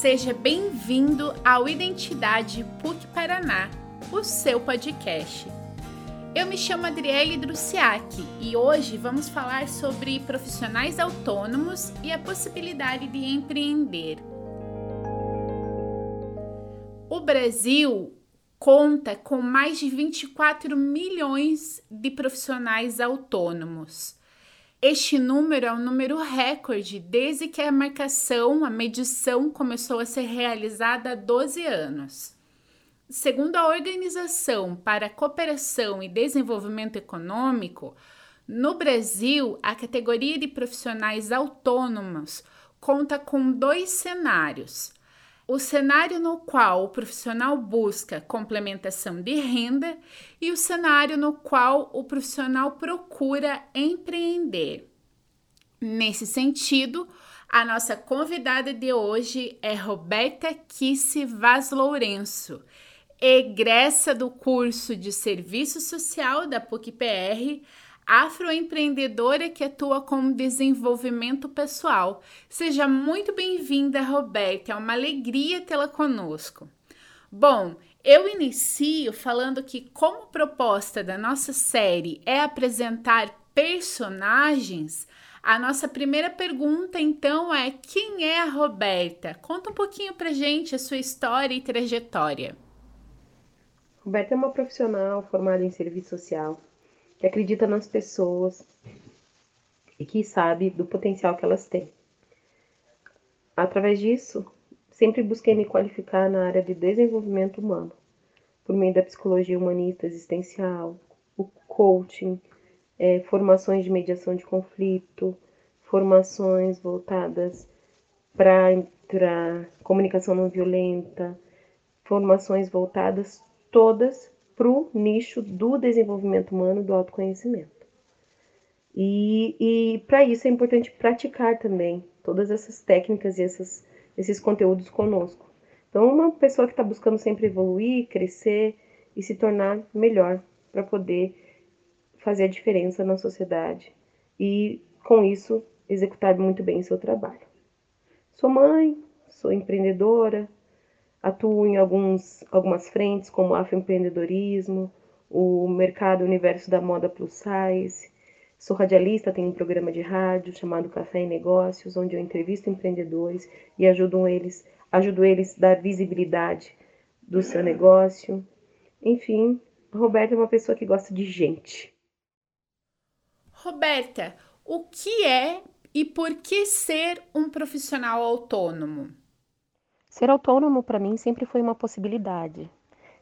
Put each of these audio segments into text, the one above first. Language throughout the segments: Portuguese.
Seja bem-vindo ao Identidade PUC Paraná, o seu podcast. Eu me chamo Adriele Drusiak e hoje vamos falar sobre profissionais autônomos e a possibilidade de empreender. O Brasil conta com mais de 24 milhões de profissionais autônomos. Este número é um número recorde desde que a marcação, a medição começou a ser realizada há 12 anos. Segundo a Organização para a Cooperação e Desenvolvimento Econômico, no Brasil, a categoria de profissionais autônomos conta com dois cenários o cenário no qual o profissional busca complementação de renda e o cenário no qual o profissional procura empreender. Nesse sentido, a nossa convidada de hoje é Roberta Kisse Vaz Lourenço, egressa do curso de Serviço Social da PUC-PR, afroempreendedora que atua com desenvolvimento pessoal. Seja muito bem-vinda, Roberta. É uma alegria tê-la conosco. Bom, eu inicio falando que, como proposta da nossa série é apresentar personagens, a nossa primeira pergunta então é: quem é a Roberta? Conta um pouquinho pra gente a sua história e trajetória. Roberta é uma profissional formada em serviço social que acredita nas pessoas e que sabe do potencial que elas têm. Através disso, sempre busquei me qualificar na área de desenvolvimento humano, por meio da psicologia humanista existencial, o coaching, é, formações de mediação de conflito, formações voltadas para comunicação não violenta, formações voltadas todas para o nicho do desenvolvimento humano, do autoconhecimento. E, e para isso é importante praticar também todas essas técnicas e essas, esses conteúdos conosco. Então, uma pessoa que está buscando sempre evoluir, crescer e se tornar melhor para poder fazer a diferença na sociedade e, com isso, executar muito bem seu trabalho. Sou mãe, sou empreendedora, Atuo em alguns, algumas frentes, como afroempreendedorismo, o mercado universo da moda plus size. Sou radialista, tenho um programa de rádio chamado Café e Negócios, onde eu entrevisto empreendedores e ajudo eles, ajudo eles a dar visibilidade do seu negócio. Enfim, Roberta é uma pessoa que gosta de gente. Roberta, o que é e por que ser um profissional autônomo? Ser autônomo para mim sempre foi uma possibilidade.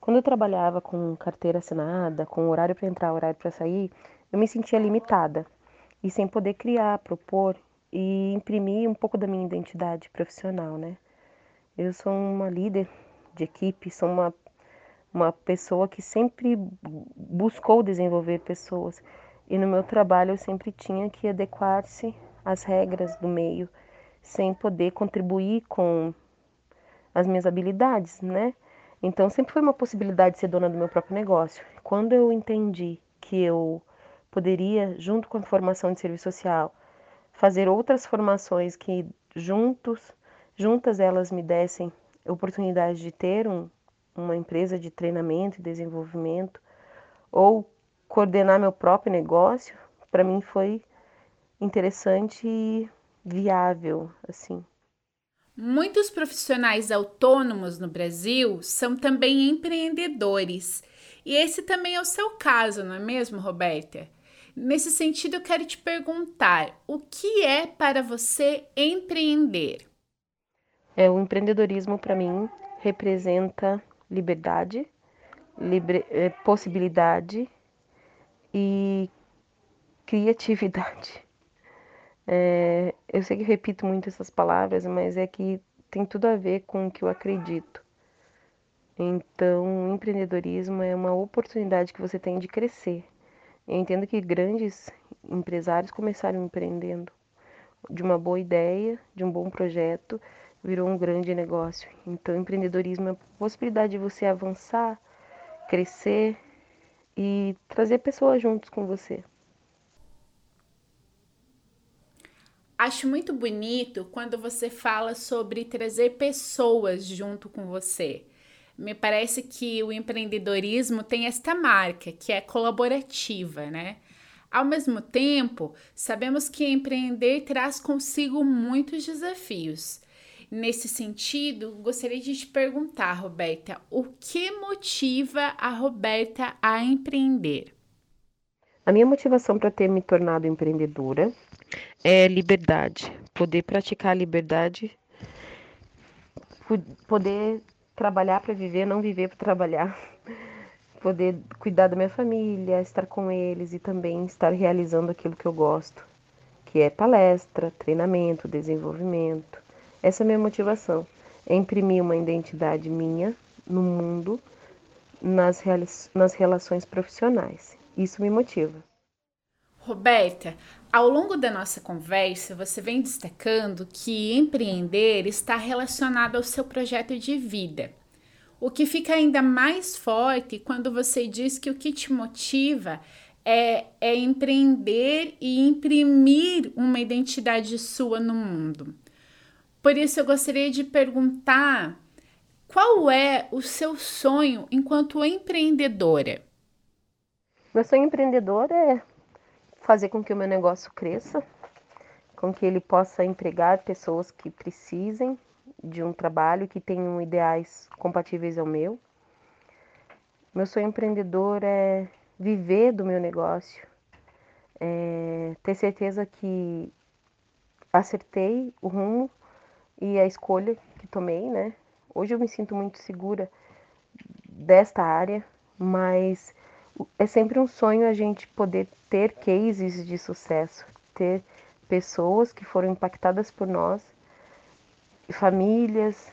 Quando eu trabalhava com carteira assinada, com horário para entrar, horário para sair, eu me sentia limitada e sem poder criar, propor e imprimir um pouco da minha identidade profissional, né? Eu sou uma líder de equipe, sou uma, uma pessoa que sempre buscou desenvolver pessoas e no meu trabalho eu sempre tinha que adequar-se às regras do meio, sem poder contribuir com as minhas habilidades, né? Então sempre foi uma possibilidade de ser dona do meu próprio negócio. Quando eu entendi que eu poderia, junto com a formação de serviço social, fazer outras formações que juntos, juntas elas me dessem oportunidade de ter um, uma empresa de treinamento e desenvolvimento ou coordenar meu próprio negócio, para mim foi interessante e viável, assim. Muitos profissionais autônomos no Brasil são também empreendedores. E esse também é o seu caso, não é mesmo, Roberta? Nesse sentido, eu quero te perguntar: o que é para você empreender? É, o empreendedorismo, para mim, representa liberdade, libre, é, possibilidade e criatividade. É, eu sei que repito muito essas palavras, mas é que tem tudo a ver com o que eu acredito. Então, empreendedorismo é uma oportunidade que você tem de crescer. Eu entendo que grandes empresários começaram empreendendo de uma boa ideia, de um bom projeto, virou um grande negócio. Então, empreendedorismo é a possibilidade de você avançar, crescer e trazer pessoas juntos com você. Acho muito bonito quando você fala sobre trazer pessoas junto com você. Me parece que o empreendedorismo tem esta marca, que é colaborativa, né? Ao mesmo tempo, sabemos que empreender traz consigo muitos desafios. Nesse sentido, gostaria de te perguntar, Roberta, o que motiva a Roberta a empreender? A minha motivação para ter me tornado empreendedora é liberdade, poder praticar a liberdade, poder trabalhar para viver, não viver para trabalhar, poder cuidar da minha família, estar com eles e também estar realizando aquilo que eu gosto, que é palestra, treinamento, desenvolvimento. Essa é a minha motivação, é imprimir uma identidade minha no mundo, nas, nas relações profissionais. Isso me motiva. Roberta, ao longo da nossa conversa, você vem destacando que empreender está relacionado ao seu projeto de vida. O que fica ainda mais forte quando você diz que o que te motiva é, é empreender e imprimir uma identidade sua no mundo. Por isso, eu gostaria de perguntar qual é o seu sonho enquanto empreendedora? Meu sonho empreendedor é fazer com que o meu negócio cresça, com que ele possa empregar pessoas que precisem de um trabalho, que tenham ideais compatíveis ao meu. Meu sonho empreendedor é viver do meu negócio, é ter certeza que acertei o rumo e a escolha que tomei, né? Hoje eu me sinto muito segura desta área, mas é sempre um sonho a gente poder ter cases de sucesso, ter pessoas que foram impactadas por nós, famílias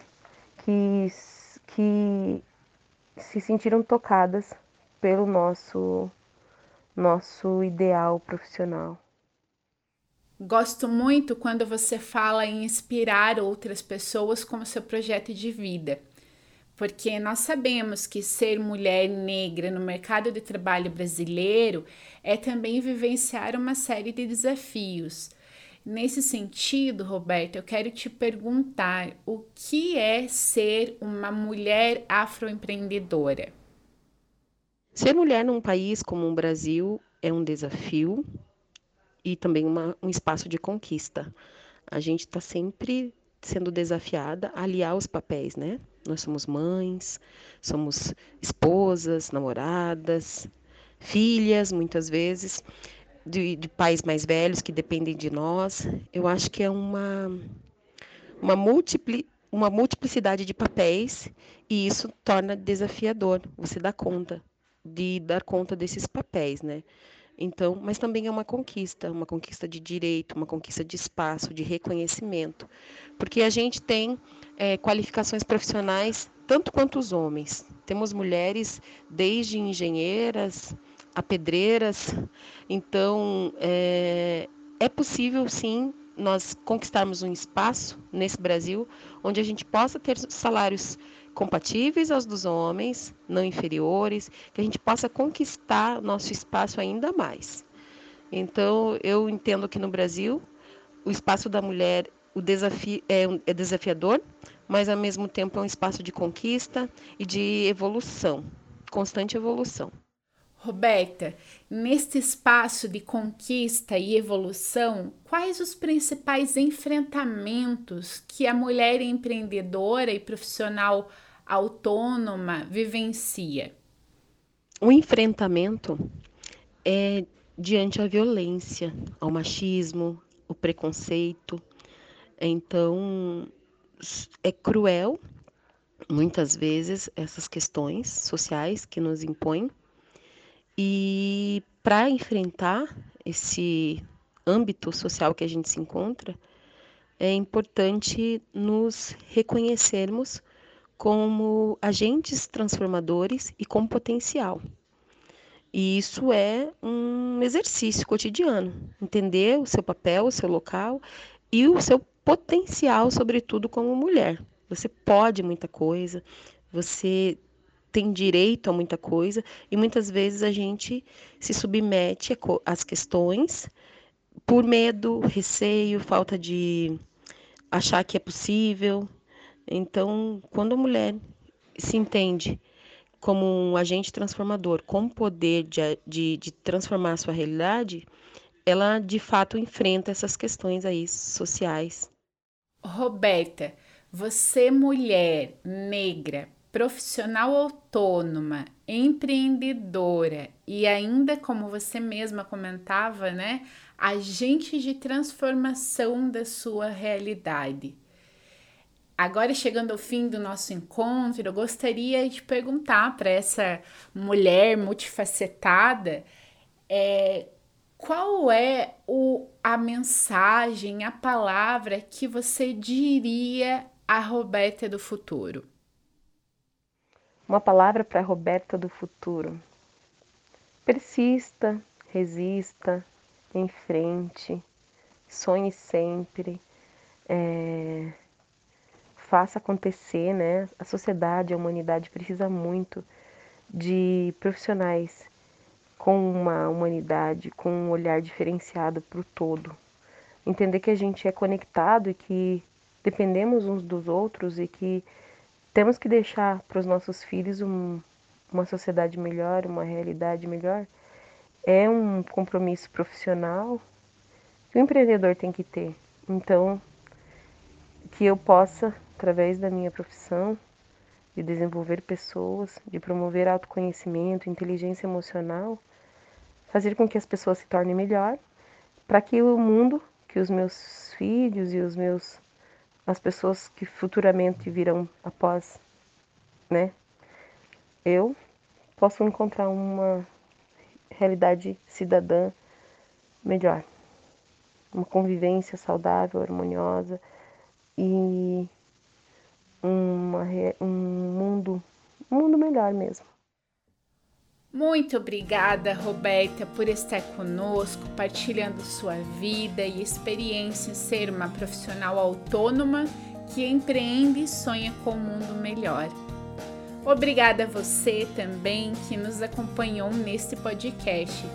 que, que se sentiram tocadas pelo nosso nosso ideal profissional. Gosto muito quando você fala em inspirar outras pessoas como seu projeto de vida, porque nós sabemos que ser mulher negra no mercado de trabalho brasileiro é também vivenciar uma série de desafios. Nesse sentido, Roberto, eu quero te perguntar o que é ser uma mulher afroempreendedora? Ser mulher num país como o Brasil é um desafio, e também uma, um espaço de conquista. A gente está sempre sendo desafiada a aliar os papéis, né? Nós somos mães, somos esposas, namoradas, filhas, muitas vezes, de, de pais mais velhos que dependem de nós. Eu acho que é uma, uma, multipli, uma multiplicidade de papéis e isso torna desafiador você dar conta de dar conta desses papéis, né? Então, mas também é uma conquista, uma conquista de direito, uma conquista de espaço, de reconhecimento, porque a gente tem é, qualificações profissionais tanto quanto os homens. Temos mulheres desde engenheiras a pedreiras, então é, é possível sim nós conquistarmos um espaço nesse Brasil onde a gente possa ter salários compatíveis aos dos homens, não inferiores, que a gente possa conquistar nosso espaço ainda mais. Então, eu entendo que no Brasil o espaço da mulher o desafio é, é desafiador, mas ao mesmo tempo é um espaço de conquista e de evolução, constante evolução. Roberta, neste espaço de conquista e evolução, quais os principais enfrentamentos que a mulher empreendedora e profissional autônoma vivencia? O enfrentamento é diante a violência, ao machismo, o preconceito. Então, é cruel, muitas vezes, essas questões sociais que nos impõem. E para enfrentar esse âmbito social que a gente se encontra, é importante nos reconhecermos como agentes transformadores e com potencial. E isso é um exercício cotidiano, entender o seu papel, o seu local e o seu potencial, sobretudo como mulher. Você pode muita coisa, você tem direito a muita coisa e muitas vezes a gente se submete às questões por medo, receio, falta de achar que é possível. Então, quando a mulher se entende como um agente transformador, com poder de, de, de transformar a sua realidade, ela de fato enfrenta essas questões aí sociais. Roberta, você mulher negra, profissional autônoma, empreendedora e ainda como você mesma comentava, né, agente de transformação da sua realidade. Agora, chegando ao fim do nosso encontro, eu gostaria de perguntar para essa mulher multifacetada é, qual é o, a mensagem, a palavra que você diria à Roberta do futuro? Uma palavra para a Roberta do futuro. Persista, resista, em frente, sonhe sempre, é, faça acontecer, né? A sociedade, a humanidade precisa muito de profissionais com uma humanidade, com um olhar diferenciado para o todo. Entender que a gente é conectado e que dependemos uns dos outros e que temos que deixar para os nossos filhos um, uma sociedade melhor, uma realidade melhor, é um compromisso profissional que o empreendedor tem que ter. Então, que eu possa, através da minha profissão, de desenvolver pessoas, de promover autoconhecimento, inteligência emocional, fazer com que as pessoas se tornem melhor, para que o mundo, que os meus filhos e os meus as pessoas que futuramente virão após, né? Eu posso encontrar uma realidade cidadã melhor, uma convivência saudável, harmoniosa e uma, um mundo, um mundo melhor mesmo. Muito obrigada, Roberta, por estar conosco, partilhando sua vida e experiência em ser uma profissional autônoma que empreende e sonha com um mundo melhor. Obrigada a você também que nos acompanhou neste podcast.